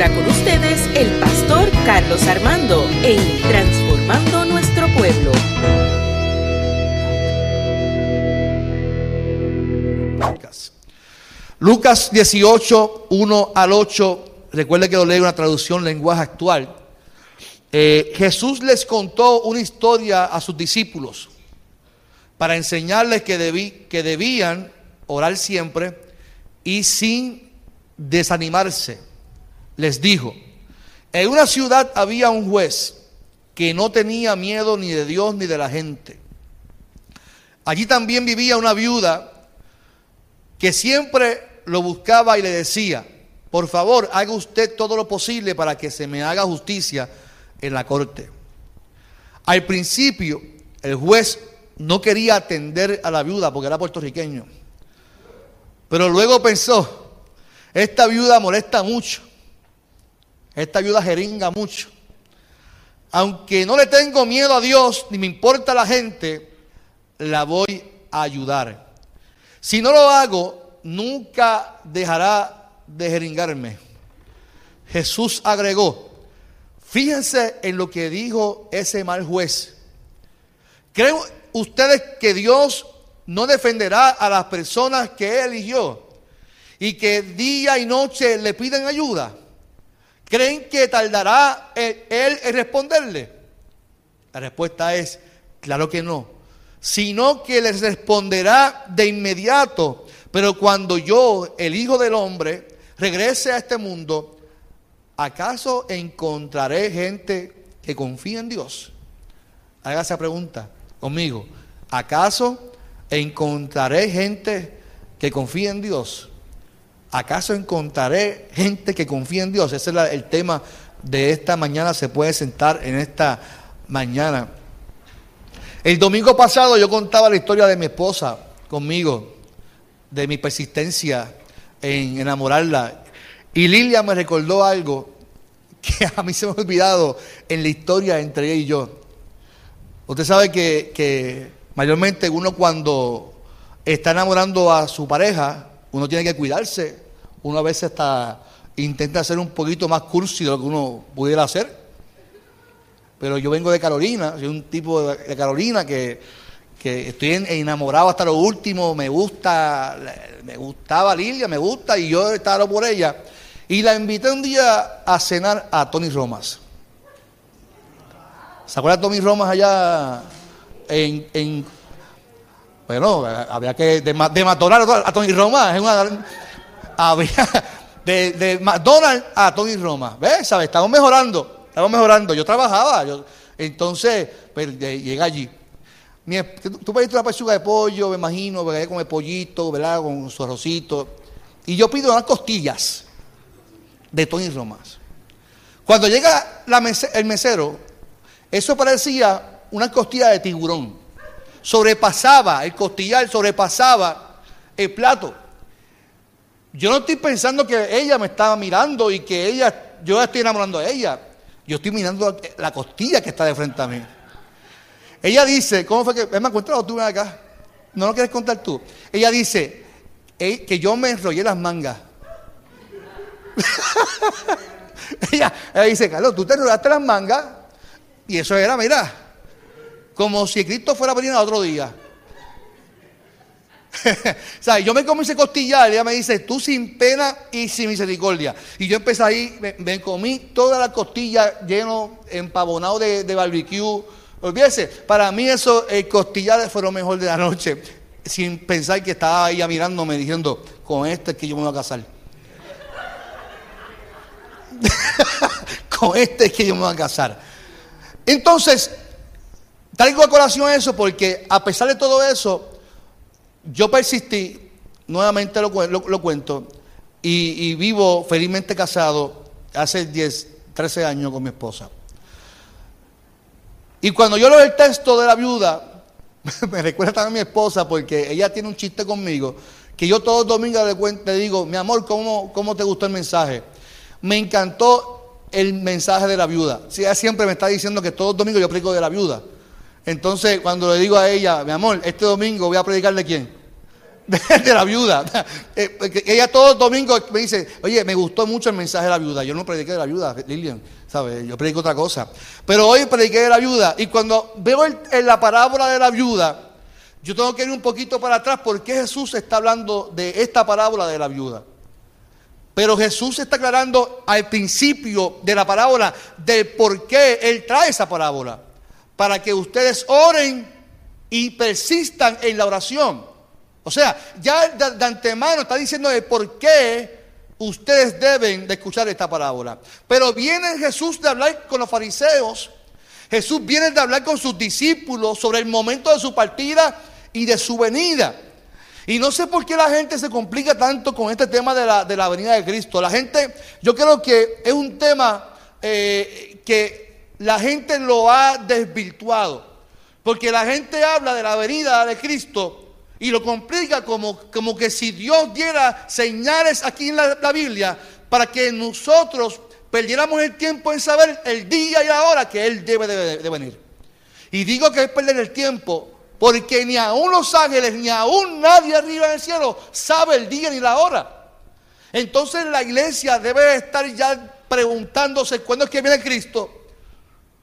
ahora con ustedes el pastor Carlos Armando en Transformando Nuestro Pueblo. Lucas 18, 1 al 8. Recuerde que lo leo una traducción lenguaje actual. Eh, Jesús les contó una historia a sus discípulos para enseñarles que, que debían orar siempre y sin desanimarse. Les dijo, en una ciudad había un juez que no tenía miedo ni de Dios ni de la gente. Allí también vivía una viuda que siempre lo buscaba y le decía, por favor, haga usted todo lo posible para que se me haga justicia en la corte. Al principio, el juez no quería atender a la viuda porque era puertorriqueño. Pero luego pensó, esta viuda molesta mucho. Esta viuda jeringa mucho. Aunque no le tengo miedo a Dios, ni me importa la gente, la voy a ayudar. Si no lo hago, nunca dejará de jeringarme. Jesús agregó, fíjense en lo que dijo ese mal juez. ¿Creen ustedes que Dios no defenderá a las personas que Él eligió y que día y noche le piden ayuda? ¿Creen que tardará Él en responderle? La respuesta es, claro que no, sino que les responderá de inmediato. Pero cuando yo, el Hijo del Hombre, regrese a este mundo, ¿acaso encontraré gente que confía en Dios? Haga esa pregunta conmigo. ¿Acaso encontraré gente que confía en Dios? ¿Acaso encontraré gente que confía en Dios? Ese es el tema de esta mañana. Se puede sentar en esta mañana. El domingo pasado yo contaba la historia de mi esposa conmigo, de mi persistencia en enamorarla. Y Lilia me recordó algo que a mí se me ha olvidado en la historia entre ella y yo. Usted sabe que, que mayormente uno cuando está enamorando a su pareja, uno tiene que cuidarse. Uno a veces hasta intenta ser un poquito más cursi de lo que uno pudiera hacer. Pero yo vengo de Carolina, soy un tipo de, Carolina que, estoy enamorado hasta lo último, me gusta, me gustaba Lilia, me gusta y yo estaba por ella. Y la invité un día a cenar a Tony Romas. ¿Se acuerda de Tony Romas allá en bueno, había que de, a Tony Roma. Es una, de, de, McDonald's a Tony Roma. ¿Ves? ¿Sabes? Estamos mejorando. Estamos mejorando. Yo trabajaba. Entonces, pues, llega allí. tú pediste una pechuga de pollo, me imagino, con el pollito, ¿verdad? Con su arrocito. Y yo pido unas costillas de Tony Roma. Cuando llega el mesero, eso parecía una costilla de tiburón sobrepasaba, el costillar sobrepasaba el plato. Yo no estoy pensando que ella me estaba mirando y que ella, yo estoy enamorando a ella. Yo estoy mirando la costilla que está de frente a mí. Ella dice, ¿cómo fue que me encontrado tú acá? ¿No lo quieres contar tú? Ella dice que yo me enrollé las mangas. ella, ella dice, Carlos, tú te enrollaste las mangas y eso era, mira, como si Cristo fuera a venir a otro día. o sea, yo me comí ese costillar y ella me dice, tú sin pena y sin misericordia. Y yo empecé ahí, me, comí toda la costilla lleno, empavonado de, de barbecue. Olvídese, para mí eso, el costillar fue lo mejor de la noche. Sin pensar que estaba ahí mirándome diciendo, con este es que yo me voy a casar. con este es que yo me voy a casar. Entonces, Traigo a colación eso porque a pesar de todo eso, yo persistí, nuevamente lo, cuento, y, vivo felizmente casado hace 10, 13 años con mi esposa. Y cuando yo leo el texto de la viuda, me recuerda también a mi esposa porque ella tiene un chiste conmigo, que yo todos los domingos le, digo, mi amor, ¿cómo, ¿cómo te gustó el mensaje? Me encantó el mensaje de la viuda. Sí, ella siempre me está diciendo que todos los domingos yo aplico de la viuda. Entonces, cuando le digo a ella, mi amor, este domingo voy a predicarle quién? de, la viuda. Eh, ella todos los domingos me dice, oye, me gustó mucho el mensaje de la viuda. Yo no prediqué de la viuda, Lilian, ¿sabes? Yo predico otra cosa. Pero hoy prediqué de la viuda. Y cuando veo en la parábola de la viuda, yo tengo que ir un poquito para atrás porque Jesús está hablando de esta parábola de la viuda. Pero Jesús está aclarando al principio de la parábola de por qué Él trae esa parábola. Para que ustedes oren y persistan en la oración. O sea, ya de, antemano está diciendo de por qué ustedes deben de escuchar esta parábola. Pero viene Jesús de hablar con los fariseos. Jesús viene de hablar con sus discípulos sobre el momento de su partida y de su venida. Y no sé por qué la gente se complica tanto con este tema de la, de la venida de Cristo. La gente, yo creo que es un tema eh, que la gente lo ha desvirtuado. Porque la gente habla de la venida de Cristo y lo complica como, como que si Dios diera señales aquí en la, Biblia para que nosotros perdiéramos el tiempo en saber el día y la hora que Él debe de, venir. Y digo que es perder el tiempo porque ni aún los ángeles, ni aún nadie arriba en el cielo sabe el día ni la hora. Entonces la iglesia debe estar ya preguntándose cuándo es que viene Cristo,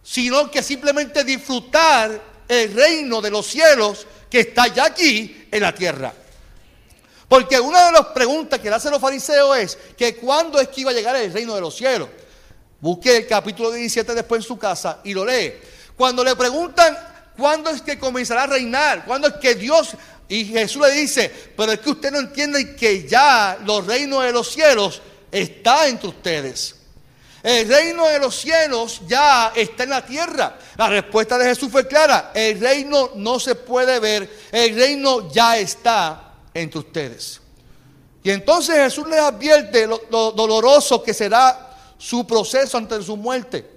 sino que simplemente disfrutar el reino de los cielos que está ya aquí en la tierra. Porque una de las preguntas que le hacen los fariseos es que cuándo es que iba a llegar el reino de los cielos. Busque el capítulo 17 después en su casa y lo lee. Cuando le preguntan cuándo es que comenzará a reinar, cuándo es que Dios y Jesús le dice, pero es que usted no entiende que ya los reinos de los cielos está entre ustedes. El reino de los cielos ya está en la tierra. La respuesta de Jesús fue clara. El reino no se puede ver. El reino ya está entre ustedes. Y entonces Jesús les advierte lo, doloroso que será su proceso ante su muerte.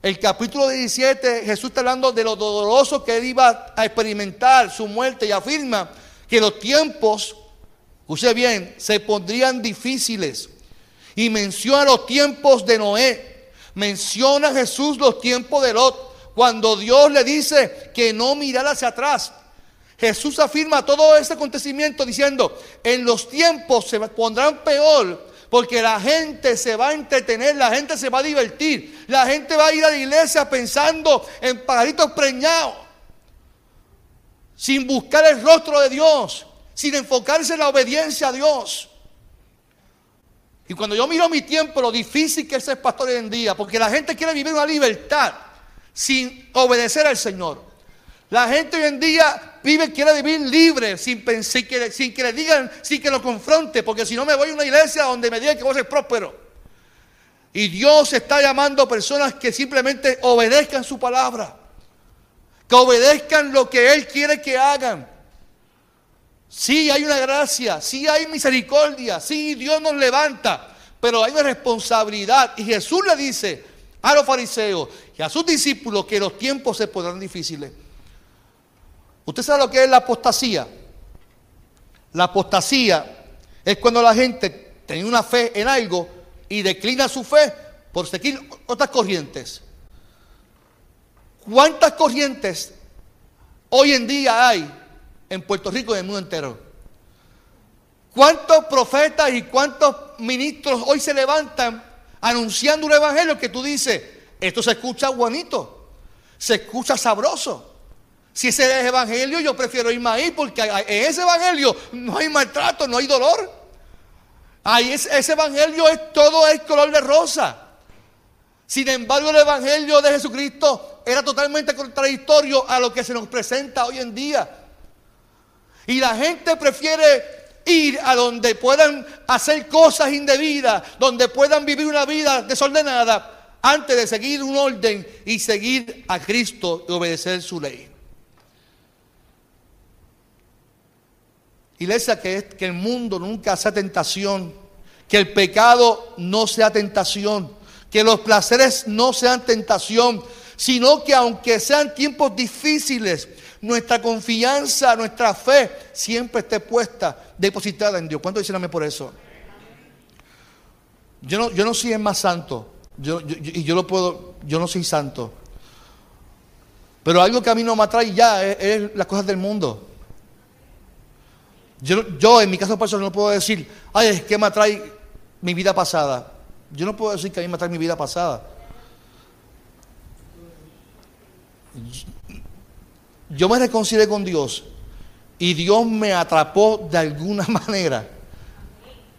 El capítulo 17, Jesús está hablando de lo doloroso que él iba a experimentar, su muerte, y afirma que los tiempos, escuche bien, se pondrían difíciles. Y menciona los tiempos de Noé. Menciona Jesús los tiempos de Lot. Cuando Dios le dice que no mirara hacia atrás. Jesús afirma todo ese acontecimiento diciendo, en los tiempos se pondrán peor porque la gente se va a entretener, la gente se va a divertir, la gente va a ir a la iglesia pensando en pajaritos preñados, sin buscar el rostro de Dios, sin enfocarse en la obediencia a Dios. Y cuando yo miro mi tiempo, lo difícil que es ser pastor hoy en día, porque la gente quiere vivir una libertad sin obedecer al Señor. La gente hoy en día vive, quiere vivir libre, sin, que, sin que le digan, sin que lo confronte, porque si no me voy a una iglesia donde me digan que voy a ser próspero. Y Dios está llamando a personas que simplemente obedezcan su palabra, que obedezcan lo que Él quiere que hagan. Sí hay una gracia, sí hay misericordia, sí Dios nos levanta, pero hay una responsabilidad. Y Jesús le dice a los fariseos y a sus discípulos que los tiempos se pondrán difíciles. ¿Usted sabe lo que es la apostasía? La apostasía es cuando la gente tiene una fe en algo y declina su fe por seguir otras corrientes. ¿Cuántas corrientes hoy en día hay en Puerto Rico y en el mundo entero. ¿Cuántos profetas y cuántos ministros hoy se levantan anunciando un evangelio que tú dices, esto se escucha bonito, se escucha sabroso? Si ese es el evangelio, yo prefiero irme ahí porque en ese evangelio no hay maltrato, no hay dolor. Ahí ese evangelio es todo es color de rosa. Sin embargo, el evangelio de Jesucristo era totalmente contradictorio a lo que se nos presenta hoy en día. Y la gente prefiere ir a donde puedan hacer cosas indebidas, donde puedan vivir una vida desordenada, antes de seguir un orden y seguir a Cristo y obedecer su ley. Iglesia, que, que el mundo nunca sea tentación, que el pecado no sea tentación, que los placeres no sean tentación, sino que aunque sean tiempos difíciles, nuestra confianza, nuestra fe siempre esté puesta, depositada en Dios. ¿Cuánto dicen por eso? Yo no, yo no soy más santo, yo, y yo lo puedo, yo no soy santo. Pero algo que a mí no me atrae ya es, las cosas del mundo. Yo, yo en mi caso personal no puedo decir, ay, es que me atrae mi vida pasada. Yo no puedo decir que a mí me atrae mi vida pasada. Yo me reconcilié con Dios y Dios me atrapó de alguna manera.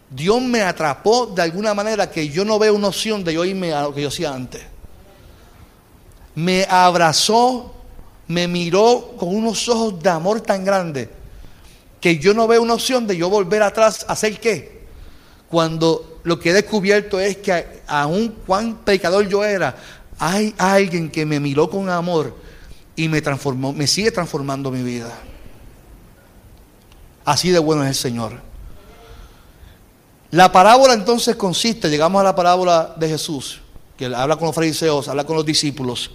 Dios me atrapó de alguna manera que yo no veo una opción de yo irme a lo que yo hacía antes. Me abrazó, me miró con unos ojos de amor tan grandes que yo no veo una opción de yo volver atrás a hacer qué. Cuando lo que he descubierto es que aun cuán pecador yo era, hay alguien que me miró con amor y me transformó, me sigue transformando mi vida. Así de bueno es el Señor. La parábola entonces consiste, llegamos a la parábola de Jesús, que habla con los fariseos, habla con los discípulos,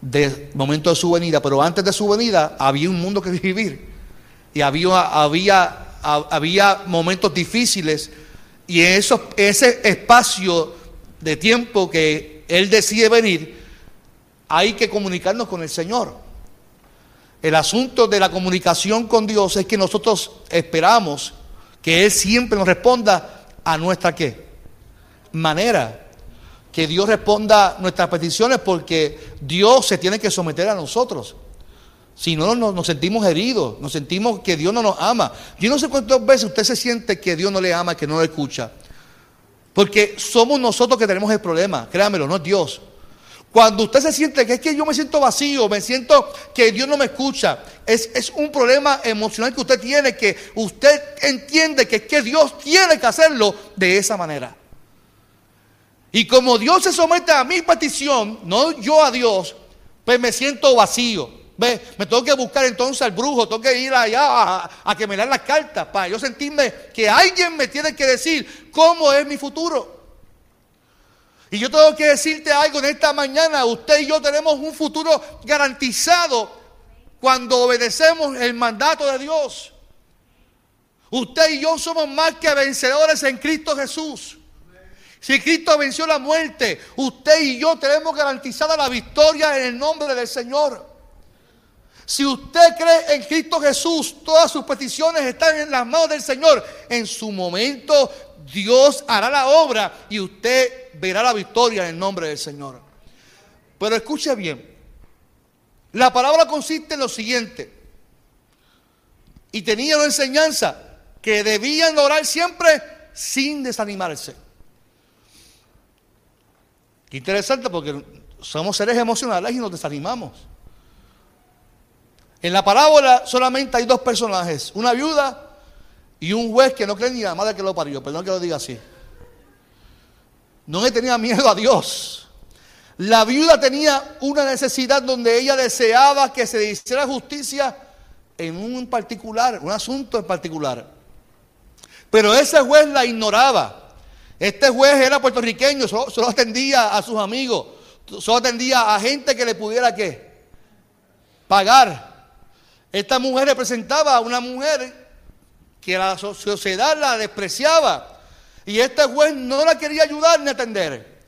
del momento de su venida, pero antes de su venida había un mundo que vivir y había, había, había momentos difíciles y en ese espacio de tiempo que Él decide venir, hay que comunicarnos con el Señor. El asunto de la comunicación con Dios es que nosotros esperamos que Él siempre nos responda a nuestra qué? Manera. Que Dios responda nuestras peticiones porque Dios se tiene que someter a nosotros. Si no, nos, sentimos heridos, nos sentimos que Dios no nos ama. Yo no sé cuántas veces usted se siente que Dios no le ama, que no le escucha. Porque somos nosotros que tenemos el problema, créanmelo, no es Dios. Cuando usted se siente que es que yo me siento vacío, me siento que Dios no me escucha, es, es, un problema emocional que usted tiene, que usted entiende que es que Dios tiene que hacerlo de esa manera. Y como Dios se somete a mi petición, no yo a Dios, pues me siento vacío. ¿Ve? Me tengo que buscar entonces al brujo, tengo que ir allá a, que me den las cartas para yo sentirme que alguien me tiene que decir cómo es mi futuro. Y yo tengo que decirte algo en esta mañana. Usted y yo tenemos un futuro garantizado cuando obedecemos el mandato de Dios. Usted y yo somos más que vencedores en Cristo Jesús. Si Cristo venció la muerte, usted y yo tenemos garantizada la victoria en el nombre del Señor. Si usted cree en Cristo Jesús, todas sus peticiones están en las manos del Señor. En su momento Dios hará la obra y usted verá la victoria en el nombre del Señor. Pero escuche bien, la palabra consiste en lo siguiente, y tenía una enseñanza que debían orar siempre sin desanimarse. Qué interesante porque somos seres emocionales y nos desanimamos. En la parábola solamente hay dos personajes, una viuda y un juez que no cree ni la madre que lo parió, perdón que lo diga así. No le tenía miedo a Dios. La viuda tenía una necesidad donde ella deseaba que se hiciera justicia en un particular, un asunto en particular. Pero ese juez la ignoraba. Este juez era puertorriqueño, solo, atendía a sus amigos, solo atendía a gente que le pudiera qué? Pagar. Esta mujer representaba a una mujer que la sociedad la despreciaba. Y este juez no la quería ayudar ni atender.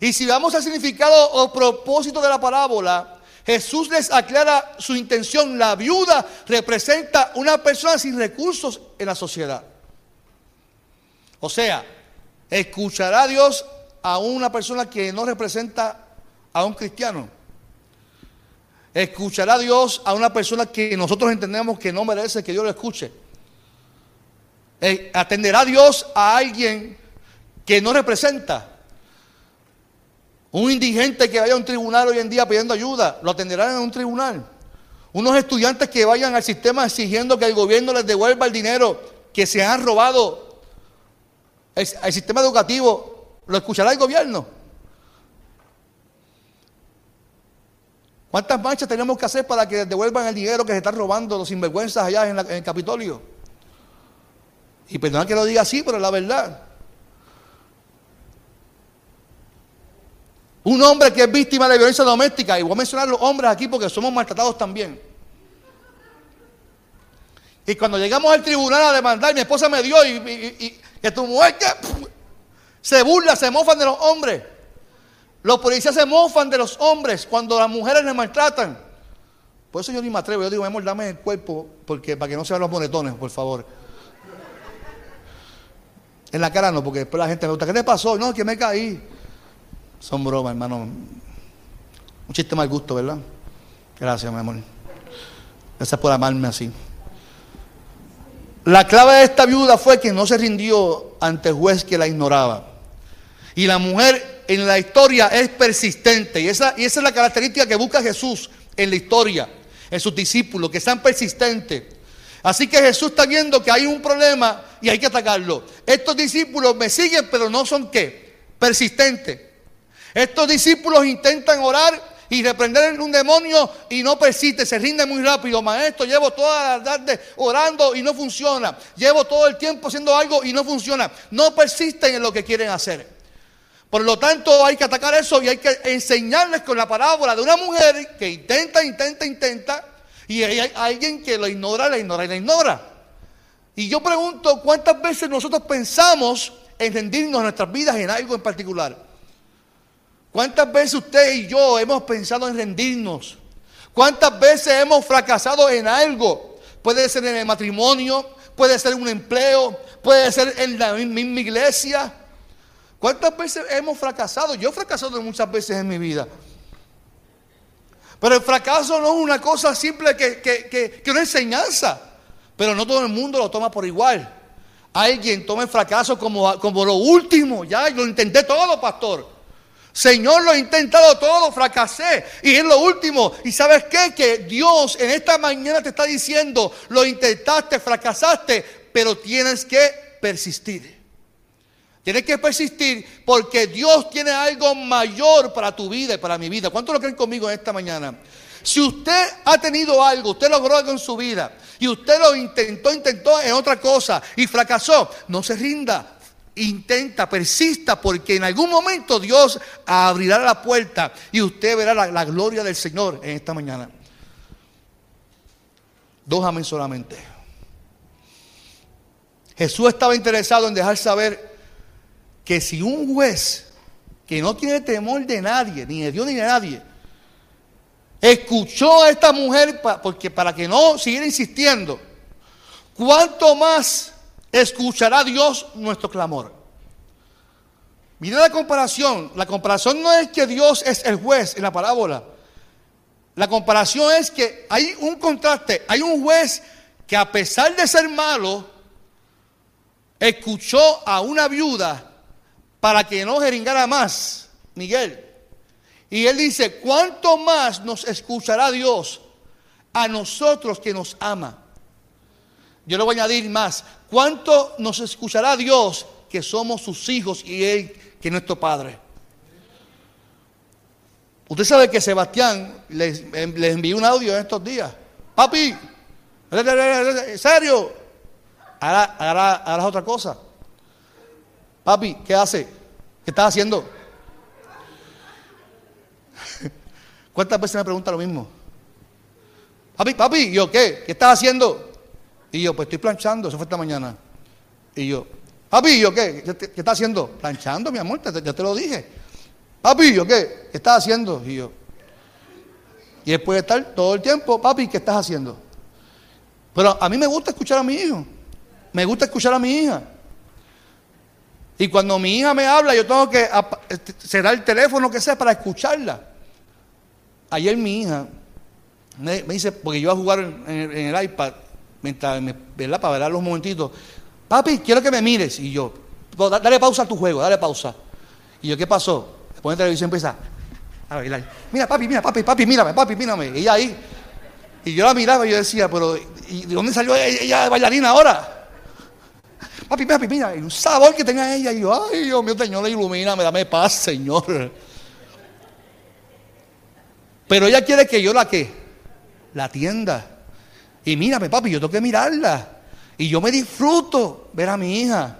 Y si vamos al significado o propósito de la parábola, Jesús les aclara su intención. La viuda representa una persona sin recursos en la sociedad. O sea, escuchará a Dios a una persona que no representa a un cristiano. Escuchará Dios a una persona que nosotros entendemos que no merece que Dios lo escuche. Eh, ¿Atenderá Dios a alguien que no representa? Un indigente que vaya a un tribunal hoy en día pidiendo ayuda, lo atenderán en un tribunal. Unos estudiantes que vayan al sistema exigiendo que el gobierno les devuelva el dinero que se han robado el, sistema educativo, ¿lo escuchará el gobierno? ¿Cuántas marchas tenemos que hacer para que devuelvan el dinero que se están robando los sinvergüenzas allá en el Capitolio? Y perdona que lo diga así, pero es la verdad. Un hombre que es víctima de violencia doméstica, y voy a mencionar los hombres aquí porque somos maltratados también. Y cuando llegamos al tribunal a demandar, mi esposa me dio y, que tu mujer que, se burla, se mofan de los hombres. Los policías se mofan de los hombres cuando las mujeres les maltratan. Por eso yo ni me atrevo. Yo digo, amor, dame el cuerpo porque, para que no se vean los monetones, por favor. En la cara no, porque después la gente me pregunta, ¿qué te pasó? No, que me caí. Son bromas, hermano. Un chiste mal gusto, ¿verdad? Gracias, mi amor. Gracias por amarme así. La clave de esta viuda fue que no se rindió ante el juez que la ignoraba. Y la mujer en la historia es persistente. Y esa, y esa es la característica que busca Jesús en la historia en sus discípulos, que sean persistentes. Así que Jesús está viendo que hay un problema y hay que atacarlo. Estos discípulos me siguen, pero no son qué? Persistentes. Estos discípulos intentan orar y reprender un demonio y no persiste, se rinde muy rápido. Maestro, llevo toda la tarde orando y no funciona. Llevo todo el tiempo haciendo algo y no funciona. No persisten en lo que quieren hacer. Por lo tanto, hay que atacar eso y hay que enseñarles con la parábola de una mujer que intenta, intenta, intenta, y hay alguien que lo ignora, la ignora y la ignora. Y yo pregunto, ¿cuántas veces nosotros pensamos en rendirnos en nuestras vidas en algo en particular? ¿Cuántas veces usted y yo hemos pensado en rendirnos? ¿Cuántas veces hemos fracasado en algo? Puede ser en el matrimonio, puede ser en un empleo, puede ser en la misma iglesia. ¿Cuántas veces hemos fracasado? Yo he fracasado muchas veces en mi vida. Pero el fracaso no es una cosa simple que, que, una enseñanza. Pero no todo el mundo lo toma por igual. Alguien toma el fracaso como, como lo último. Ya, lo intenté todo, pastor. Señor, lo he intentado todo, fracasé. Y es lo último. ¿Y sabes qué? Que Dios en esta mañana te está diciendo, lo intentaste, fracasaste, pero tienes que persistir. Tienes que persistir porque Dios tiene algo mayor para tu vida y para mi vida. ¿Cuántos lo creen conmigo en esta mañana? Si usted ha tenido algo, usted logró algo en su vida y usted lo intentó, intentó en otra cosa y fracasó, no se rinda. Intenta, persista, porque en algún momento Dios abrirá la puerta y usted verá la, la gloria del Señor en esta mañana. Dos amén solamente. Jesús estaba interesado en dejar saber que si un juez que no tiene temor de nadie, ni de Dios ni de nadie, escuchó a esta mujer porque para que no siguiera insistiendo, ¿cuánto más escuchará Dios nuestro clamor? Mira la comparación. La comparación no es que Dios es el juez en la parábola. La comparación es que hay un contraste. Hay un juez que a pesar de ser malo, escuchó a una viuda para que no jeringara más, Miguel. Y él dice, ¿cuánto más nos escuchará Dios a nosotros que nos ama? Yo le voy a añadir más, ¿cuánto nos escuchará Dios que somos sus hijos y Él que es nuestro Padre? Usted sabe que Sebastián les, envió un audio en estos días. Papi, ¿en serio? Ahora, harás otra cosa. Papi, ¿qué hace? ¿Qué estás haciendo? ¿Cuántas veces me pregunta lo mismo? Papi, papi, yo qué? ¿Qué estás haciendo? Y yo, pues estoy planchando, eso fue esta mañana. Y yo, papi, yo qué? ¿Qué, estás haciendo? Planchando, mi amor, ya te lo dije. Papi, yo qué? ¿Qué estás haciendo? Y yo, y después de estar todo el tiempo, papi, ¿qué estás haciendo? Pero a mí me gusta escuchar a mi hijo. Me gusta escuchar a mi hija. Y cuando mi hija me habla, yo tengo que este, cerrar el teléfono, que sea, para escucharla. Ayer mi hija me, dice, porque yo iba a jugar en, el iPad, mientras me, ¿verdad? Para ver los momentitos. Papi, quiero que me mires. Y yo, dale pausa a tu juego, dale pausa. Y yo, ¿qué pasó? Después de televisión empieza a bailar. Mira, papi, mira, papi, papi, mírame, papi, mírame. Y ella ahí. Y yo la miraba y yo decía, pero ¿y de dónde salió ella de bailarina ahora? Papi, papi, mira, un sabor que tenga ella. Y yo, ay, Dios mío, Señor, ilumina, me dame paz, Señor. Pero ella quiere que yo la que, la atienda. Y mírame, papi, yo tengo que mirarla. Y yo me disfruto ver a mi hija.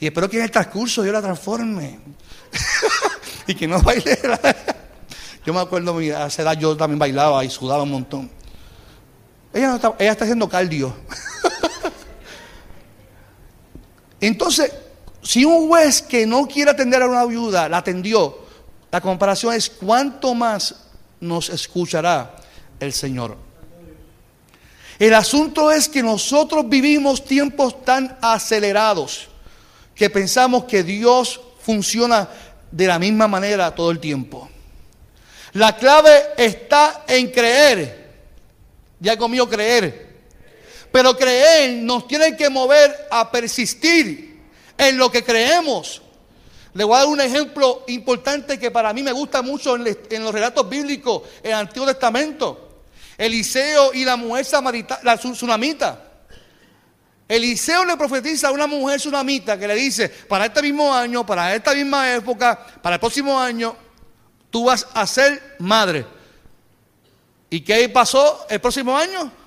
Y espero que en el transcurso yo la transforme. y que no baile. yo me acuerdo, a esa edad yo también bailaba y sudaba un montón. Ella, está, ella está haciendo cardio. Entonces, si un juez que no quiere atender a una viuda la atendió, la comparación es cuánto más nos escuchará el Señor. El asunto es que nosotros vivimos tiempos tan acelerados que pensamos que Dios funciona de la misma manera todo el tiempo. La clave está en creer. Ya conmigo creer. Pero creer nos tiene que mover a persistir en lo que creemos. Le voy a dar un ejemplo importante que para mí me gusta mucho en, los relatos bíblicos en el Antiguo Testamento. Eliseo y la mujer samaritana, la tsunamita. Eliseo le profetiza a una mujer tsunamita que le dice, para este mismo año, para esta misma época, para el próximo año, tú vas a ser madre. ¿Y qué pasó el próximo año?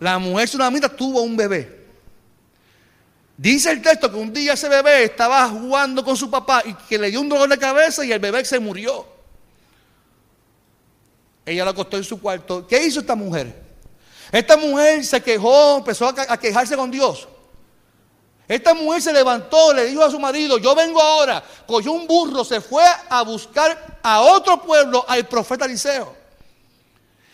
La mujer tsunamita tuvo un bebé. Dice el texto que un día ese bebé estaba jugando con su papá y que le dio un dolor de cabeza y el bebé se murió. Ella lo acostó en su cuarto. ¿Qué hizo esta mujer? Esta mujer se quejó, empezó a quejarse con Dios. Esta mujer se levantó, le dijo a su marido, yo vengo ahora, cogió un burro, se fue a buscar a otro pueblo, al profeta Eliseo.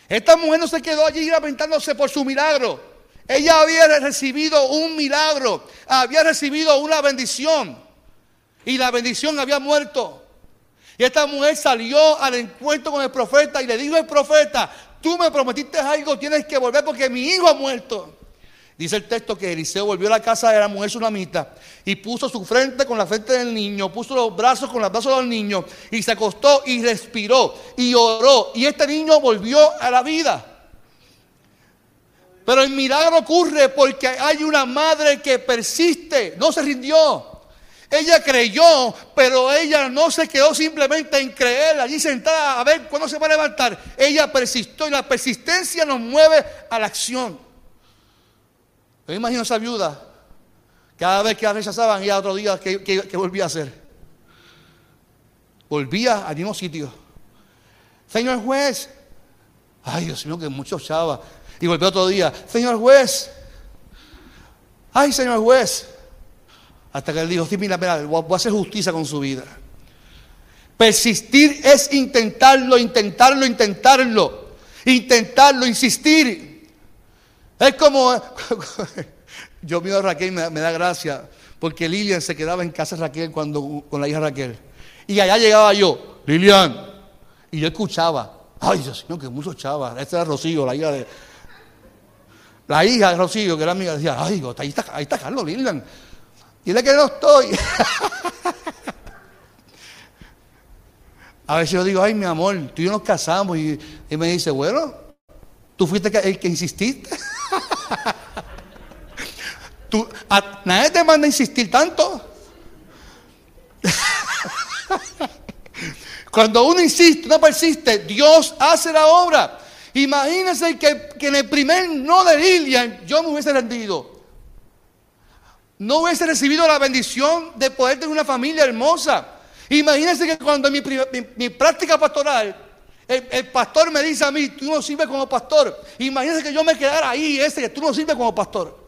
Esta mujer no se quedó allí lamentándose por su milagro. Ella había recibido un milagro, había recibido una bendición y la bendición había muerto. Y esta mujer salió al encuentro con el profeta y le dijo al profeta, tú me prometiste algo, tienes que volver porque mi hijo ha muerto. Dice el texto que Eliseo volvió a la casa de la mujer tsunamita y puso su frente con la frente del niño, puso los brazos con los brazos del niño y se acostó y respiró y oró. Y este niño volvió a la vida. Pero el milagro ocurre porque hay una madre que persiste, no se rindió. Ella creyó, pero ella no se quedó simplemente en creer, allí sentada a ver cuándo se va a levantar. Ella persistió y la persistencia nos mueve a la acción. Yo imagino esa viuda, cada vez que la rechazaban, y otro día que, volvía a hacer. Volvía al mismo sitio. Señor juez, ay Dios mío, que mucho chava. Y volvió otro día, señor juez, ay señor juez. Hasta que él dijo, sí, mira, mira, voy a hacer justicia con su vida. Persistir es intentarlo, intentarlo, intentarlo. Intentarlo, insistir. Es como, yo miro a Raquel me, me da gracia, porque Lilian se quedaba en casa de Raquel cuando, con la hija Raquel. Y allá llegaba yo, Lilian, y yo escuchaba, ay Dios mío, que mucho chava. Esta era Rocío, la hija de, la hija de Rocío, que era amiga, decía, ay, ahí está, ahí está Carlos Lilian. Dile que no estoy. A veces yo digo, ay, mi amor, tú y yo nos casamos. Y, me dice, bueno, tú fuiste el que insististe. Tú, nadie te manda a insistir tanto. Cuando uno insiste, no persiste, Dios hace la obra. Imagínense que, que en el primer no de Lilian yo me hubiese rendido no hubiese recibido la bendición de poder tener una familia hermosa. Imagínense que cuando mi, mi, práctica pastoral, el, pastor me dice a mí, tú no sirves como pastor. Imagínense que yo me quedara ahí, ese que tú no sirves como pastor.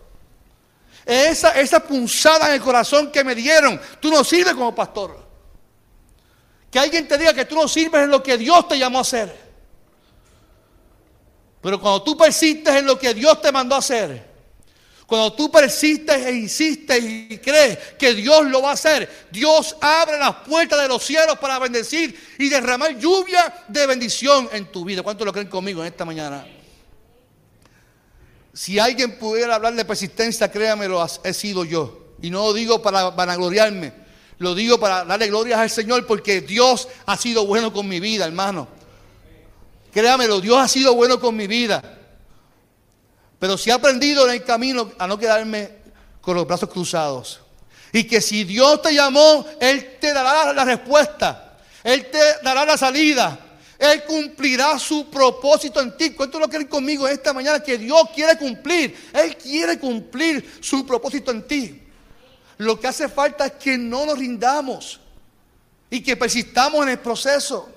Esa, esa punzada en el corazón que me dieron, tú no sirves como pastor. Que alguien te diga que tú no sirves en lo que Dios te llamó a hacer. Pero cuando tú persistes en lo que Dios te mandó a hacer, cuando tú persistes e insistes y crees que Dios lo va a hacer, Dios abre las puertas de los cielos para bendecir y derramar lluvia de bendición en tu vida. ¿Cuántos lo creen conmigo en esta mañana? Si alguien pudiera hablar de persistencia, créamelo, he sido yo. Y no lo digo para vanagloriarme, lo digo para darle gloria al Señor porque Dios ha sido bueno con mi vida, hermano. Créamelo, Dios ha sido bueno con mi vida. Pero si he aprendido en el camino a no quedarme con los brazos cruzados. Y que si Dios te llamó, Él te dará la respuesta. Él te dará la salida. Él cumplirá su propósito en ti. ¿Cuánto lo creen conmigo esta mañana? Que Dios quiere cumplir. Él quiere cumplir su propósito en ti. Lo que hace falta es que no nos rindamos y que persistamos en el proceso.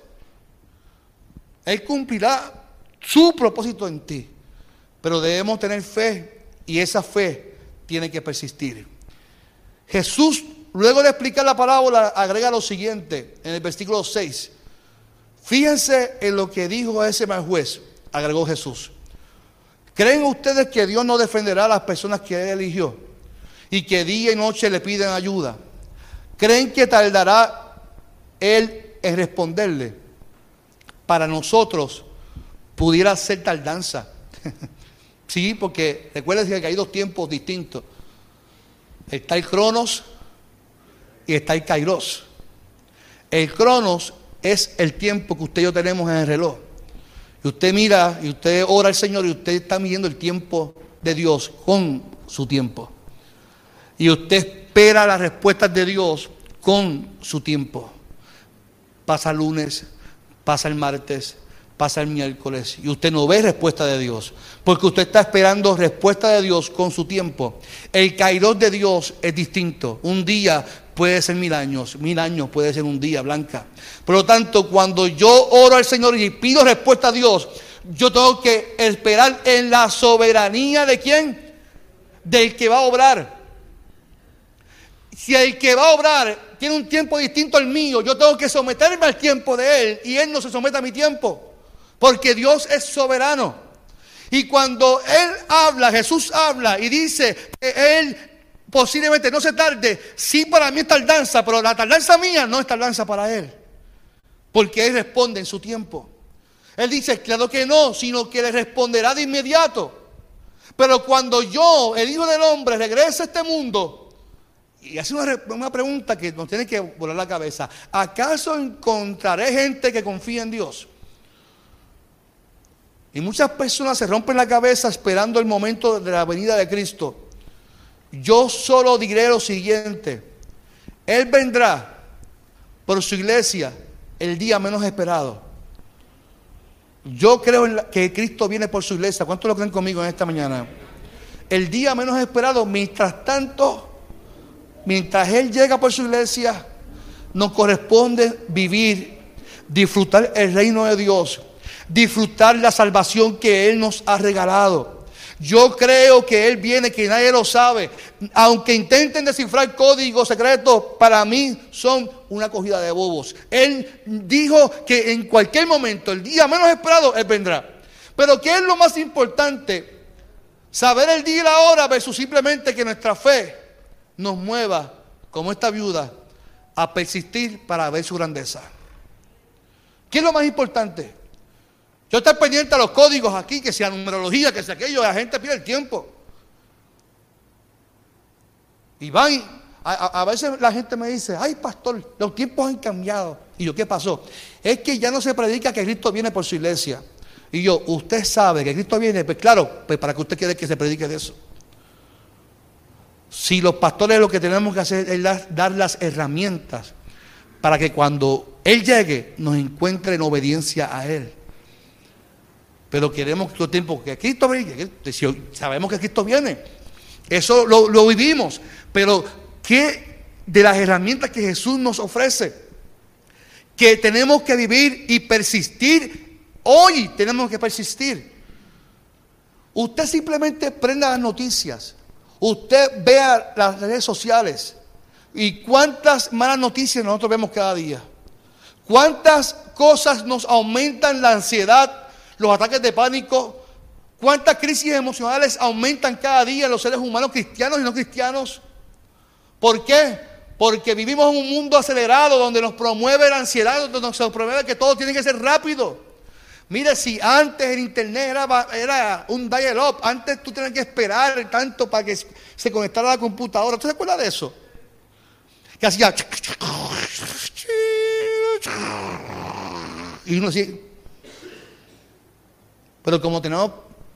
Él cumplirá su propósito en ti. Pero debemos tener fe y esa fe tiene que persistir. Jesús, luego de explicar la parábola, agrega lo siguiente en el versículo 6. Fíjense en lo que dijo ese mal juez, agregó Jesús. ¿Creen ustedes que Dios no defenderá a las personas que Él eligió y que día y noche le piden ayuda? ¿Creen que tardará Él en responderle? Para nosotros pudiera ser tardanza. sí, porque recuerden que hay dos tiempos distintos. Está el Cronos y está el Kairos. El Cronos es el tiempo que usted y yo tenemos en el reloj. Y usted mira y usted ora al Señor y usted está midiendo el tiempo de Dios con su tiempo. Y usted espera las respuestas de Dios con su tiempo. Pasa el lunes, pasa el martes, pasa el miércoles y usted no ve respuesta de Dios, porque usted está esperando respuesta de Dios con su tiempo. El kairos de Dios es distinto. Un día puede ser mil años, mil años puede ser un día, Blanca. Por lo tanto, cuando yo oro al Señor y pido respuesta a Dios, yo tengo que esperar en la soberanía de quién? Del que va a obrar. Si el que va a obrar tiene un tiempo distinto al mío, yo tengo que someterme al tiempo de él y él no se somete a mi tiempo. Porque Dios es soberano. Y cuando Él habla, Jesús habla y dice que Él posiblemente no se tarde, sí para mí es tardanza, pero la tardanza mía no es tardanza para Él. Porque Él responde en su tiempo. Él dice, claro que no, sino que le responderá de inmediato. Pero cuando yo, el Hijo del Hombre, regrese a este mundo, y hace una, una, pregunta que nos tiene que volar la cabeza, ¿acaso encontraré gente que confía en Dios? Y muchas personas se rompen la cabeza esperando el momento de la venida de Cristo. Yo solo diré lo siguiente. Él vendrá por su iglesia el día menos esperado. Yo creo que Cristo viene por su iglesia. ¿Cuántos lo creen conmigo en esta mañana? El día menos esperado, mientras tanto, mientras Él llega por su iglesia, nos corresponde vivir, disfrutar el reino de Dios disfrutar la salvación que Él nos ha regalado. Yo creo que Él viene, que nadie lo sabe. Aunque intenten descifrar códigos secretos, para mí son una cogida de bobos. Él dijo que en cualquier momento, el día menos esperado, Él vendrá. Pero ¿qué es lo más importante? Saber el día y la hora versus simplemente que nuestra fe nos mueva, como esta viuda, a persistir para ver su grandeza. ¿Qué es lo más importante? Yo estoy pendiente a los códigos aquí, que sea numerología, que sea aquello, la gente pierde el tiempo. Y van, a, veces la gente me dice, ay pastor, los tiempos han cambiado. Y yo, ¿qué pasó? Es que ya no se predica que Cristo viene por su iglesia. Y yo, usted sabe que Cristo viene, pues claro, pues para que usted quiere que se predique de eso. Si los pastores lo que tenemos que hacer es dar las herramientas para que cuando Él llegue nos encuentre en obediencia a Él pero queremos todo el tiempo que Cristo venga. Sabemos que Cristo viene. Eso lo, lo vivimos. Pero ¿qué de las herramientas que Jesús nos ofrece? Que tenemos que vivir y persistir. Hoy tenemos que persistir. Usted simplemente prenda las noticias. Usted vea las redes sociales. ¿Y cuántas malas noticias nosotros vemos cada día? ¿Cuántas cosas nos aumentan la ansiedad los ataques de pánico, cuántas crisis emocionales aumentan cada día en los seres humanos cristianos y no cristianos. ¿Por qué? Porque vivimos en un mundo acelerado donde nos promueve la ansiedad, donde nos promueve que todo tiene que ser rápido. Mire, si antes el internet era, un dial-up, antes tú tenías que esperar tanto para que se conectara a la computadora. ¿Tú te acuerdas de eso? Que hacía... Y uno así, pero como tenemos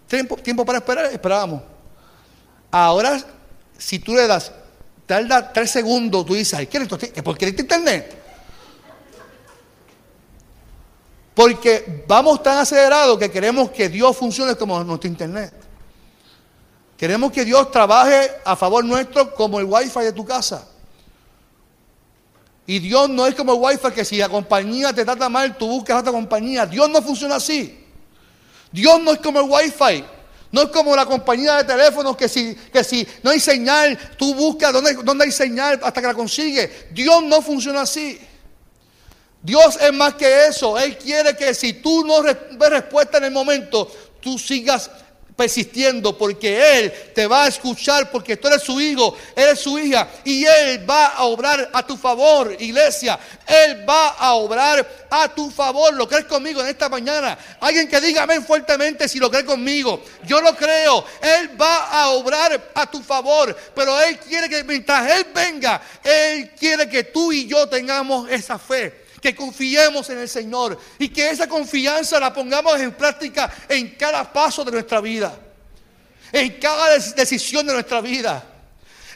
tiempo, para esperar, esperábamos. Ahora, si tú le das, tarda tres segundos, tú dices, ay, ¿qué es esto? ¿Por qué internet? Porque vamos tan acelerados que queremos que Dios funcione como nuestro internet. Queremos que Dios trabaje a favor nuestro como el wifi de tu casa. Y Dios no es como el wifi que si la compañía te trata mal, tú buscas otra compañía. Dios no funciona así. Dios no es como el wifi. No es como la compañía de teléfonos que si, que si no hay señal, tú buscas dónde, dónde hay señal hasta que la consigues. Dios no funciona así. Dios es más que eso. Él quiere que si tú no ves respuesta en el momento, tú sigas persistiendo porque Él te va a escuchar porque tú eres su hijo, eres su hija y Él va a obrar a tu favor, iglesia. Él va a obrar a tu favor. ¿Lo crees conmigo en esta mañana? Alguien que diga amén fuertemente si lo cree conmigo. Yo lo creo. Él va a obrar a tu favor, pero Él quiere que mientras Él venga, Él quiere que tú y yo tengamos esa fe que confiemos en el Señor y que esa confianza la pongamos en práctica en cada paso de nuestra vida, en cada decisión de nuestra vida.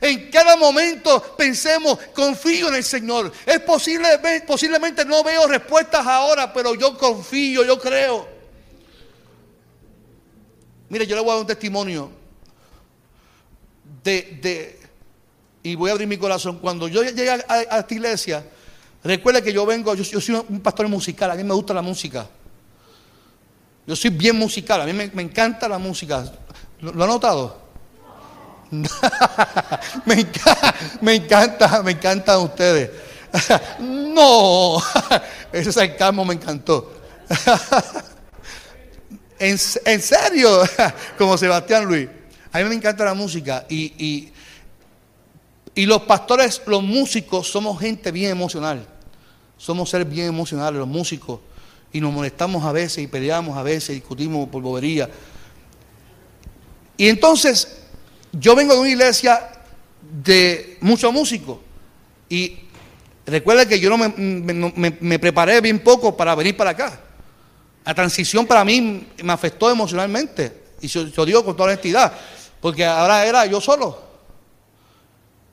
En cada momento pensemos, confío en el Señor. Es posible, posiblemente no veo respuestas ahora, pero yo confío, yo creo. Mire, yo le voy a dar un testimonio de, y voy a abrir mi corazón. Cuando yo llegué a, a esta iglesia, Recuerda que yo vengo, yo, soy un pastor musical, a mí me gusta la música. Yo soy bien musical, a mí me, encanta la música. ¿Lo, ha notado? me, encanta, me encanta, me encantan ustedes. no, ese sarcasmo me encantó. en, serio, como Sebastián Luis. A mí me encanta la música y, y los pastores, los músicos, somos gente bien emocional. Somos seres bien emocionales, los músicos. Y nos molestamos a veces y peleamos a veces, discutimos por bobería. Y entonces, yo vengo de una iglesia de muchos músicos. Y recuerda que yo no me, preparé bien poco para venir para acá. La transición para mí me afectó emocionalmente. Y yo, yo digo con toda honestidad. Porque ahora era yo solo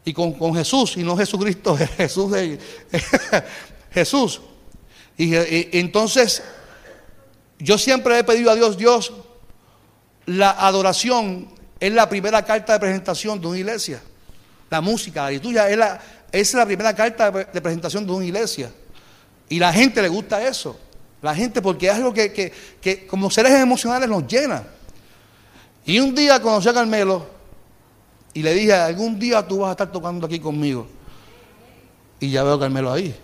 y con, Jesús y no Jesucristo, Jesús, Jesús. Y, entonces yo siempre he pedido a Dios, Dios, la adoración es la primera carta de presentación de una iglesia. La música, la liturgia es la, es la primera carta de presentación de una iglesia. Y la gente le gusta eso. La gente, porque es algo que, que, que como seres emocionales nos llena. Y un día conocí a Carmelo y le dije, algún día tú vas a estar tocando aquí conmigo. Y ya veo Carmelo ahí.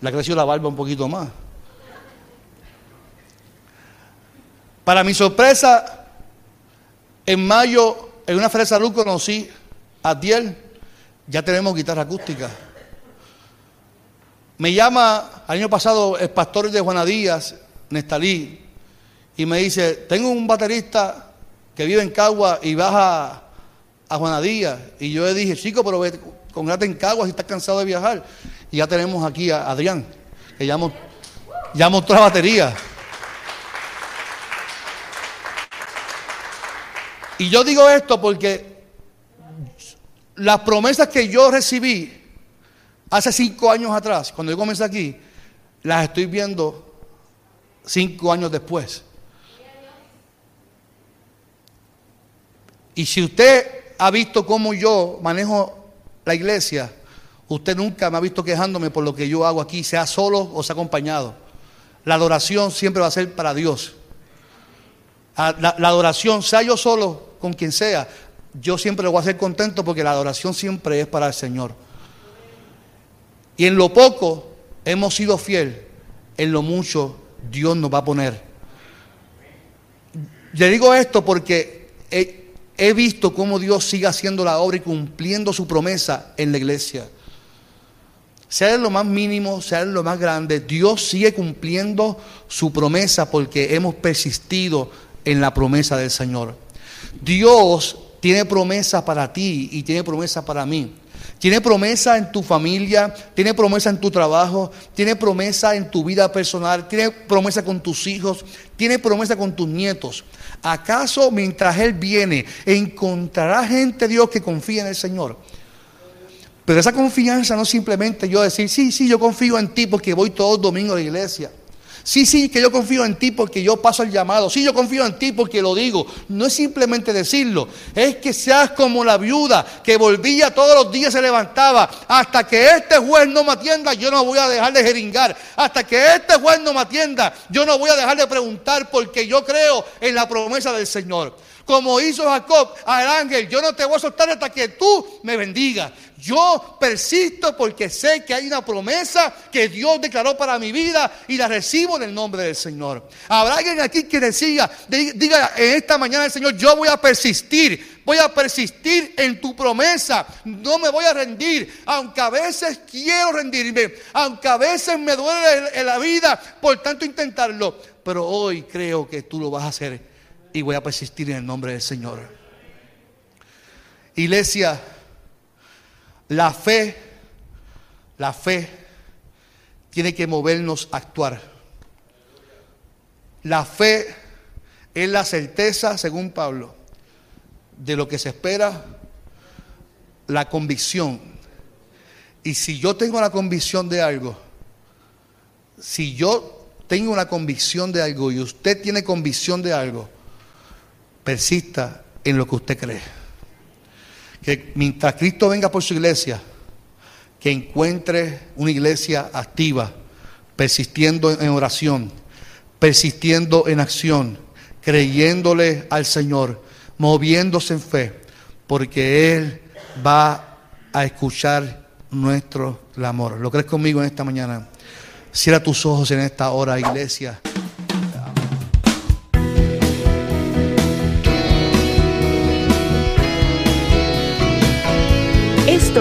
Le ha la barba un poquito más. Para mi sorpresa, en mayo, en una fresa luz conocí a Tiel. Ya tenemos guitarra acústica. Me llama, el año pasado, el pastor de Juana Díaz, Nestalí, y me dice, tengo un baterista que vive en Cagua y baja a Juana Díaz. Y yo le dije, chico, pero ve, congrate en Caguas si estás cansado de viajar. Y ya tenemos aquí a Adrián, que ya, mostró la batería. Y yo digo esto porque las promesas que yo recibí hace cinco años atrás, cuando yo comencé aquí, las estoy viendo cinco años después. Y si usted ha visto cómo yo manejo la iglesia, usted nunca me ha visto quejándome por lo que yo hago aquí, sea solo o sea acompañado. La adoración siempre va a ser para Dios. Ah, la, adoración, sea yo solo, con quien sea, yo siempre lo voy a hacer contento porque la adoración siempre es para el Señor. Y en lo poco hemos sido fiel, en lo mucho Dios nos va a poner. Le digo esto porque eh, he visto cómo Dios sigue haciendo la obra y cumpliendo su promesa en la iglesia. Sea en lo más mínimo, sea en lo más grande, Dios sigue cumpliendo su promesa porque hemos persistido en la promesa del Señor. Dios tiene promesa para ti y tiene promesa para mí. Tiene promesa en tu familia, tiene promesa en tu trabajo, tiene promesa en tu vida personal, tiene promesa con tus hijos, tiene promesa con tus nietos. ¿Acaso mientras Él viene encontrará gente, Dios, que confía en el Señor? Pero esa confianza no simplemente yo decir, sí, sí, yo confío en ti porque voy todo el domingo a la iglesia. Sí, sí, que yo confío en ti porque yo paso el llamado. Sí, yo confío en ti porque lo digo. No es simplemente decirlo, es que seas como la viuda que volvía todos los días, se levantaba. Hasta que este juez no me atienda, yo no voy a dejar de jeringar. Hasta que este juez no me atienda, yo no voy a dejar de preguntar porque yo creo en la promesa del Señor. Como hizo Jacob al ángel, yo no te voy a soltar hasta que tú me bendigas. Yo persisto porque sé que hay una promesa que Dios declaró para mi vida y la recibo en el nombre del Señor. Habrá alguien aquí que decía, diga en esta mañana el Señor, yo voy a persistir, voy a persistir en tu promesa, no me voy a rendir, aunque a veces quiero rendirme, aunque a veces me duele la vida por tanto intentarlo, pero hoy creo que tú lo vas a hacer y voy a persistir en el nombre del Señor. Iglesia, la fe, la fe tiene que movernos a actuar. La fe es la certeza, según Pablo, de lo que se espera, la convicción. Y si yo tengo la convicción de algo, si yo tengo una convicción de algo y usted tiene convicción de algo, persista en lo que usted cree que mientras Cristo venga por su iglesia, que encuentre una iglesia activa, persistiendo en oración, persistiendo en acción, creyéndole al Señor, moviéndose en fe, porque Él va a escuchar nuestro clamor. ¿Lo crees conmigo en esta mañana? Cierra tus ojos en esta hora, iglesia.